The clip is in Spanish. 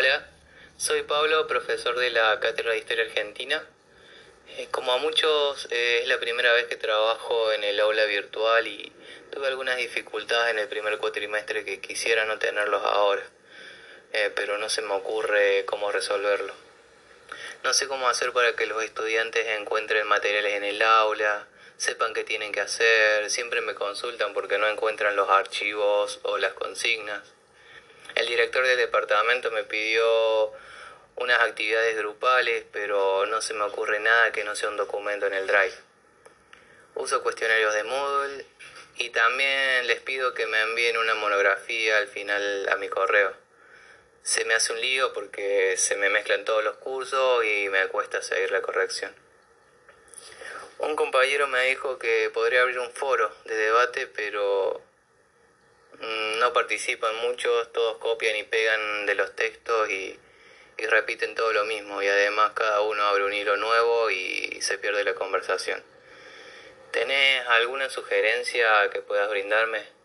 Hola, soy Pablo, profesor de la Cátedra de Historia Argentina. Eh, como a muchos, eh, es la primera vez que trabajo en el aula virtual y tuve algunas dificultades en el primer cuatrimestre que quisiera no tenerlos ahora, eh, pero no se me ocurre cómo resolverlo. No sé cómo hacer para que los estudiantes encuentren materiales en el aula, sepan qué tienen que hacer, siempre me consultan porque no encuentran los archivos o las consignas. El director del departamento me pidió unas actividades grupales, pero no se me ocurre nada que no sea un documento en el Drive. Uso cuestionarios de Moodle y también les pido que me envíen una monografía al final a mi correo. Se me hace un lío porque se me mezclan todos los cursos y me cuesta seguir la corrección. Un compañero me dijo que podría abrir un foro de debate, pero no participan muchos, todos copian y pegan de los textos y, y repiten todo lo mismo y además cada uno abre un hilo nuevo y se pierde la conversación. ¿Tenés alguna sugerencia que puedas brindarme?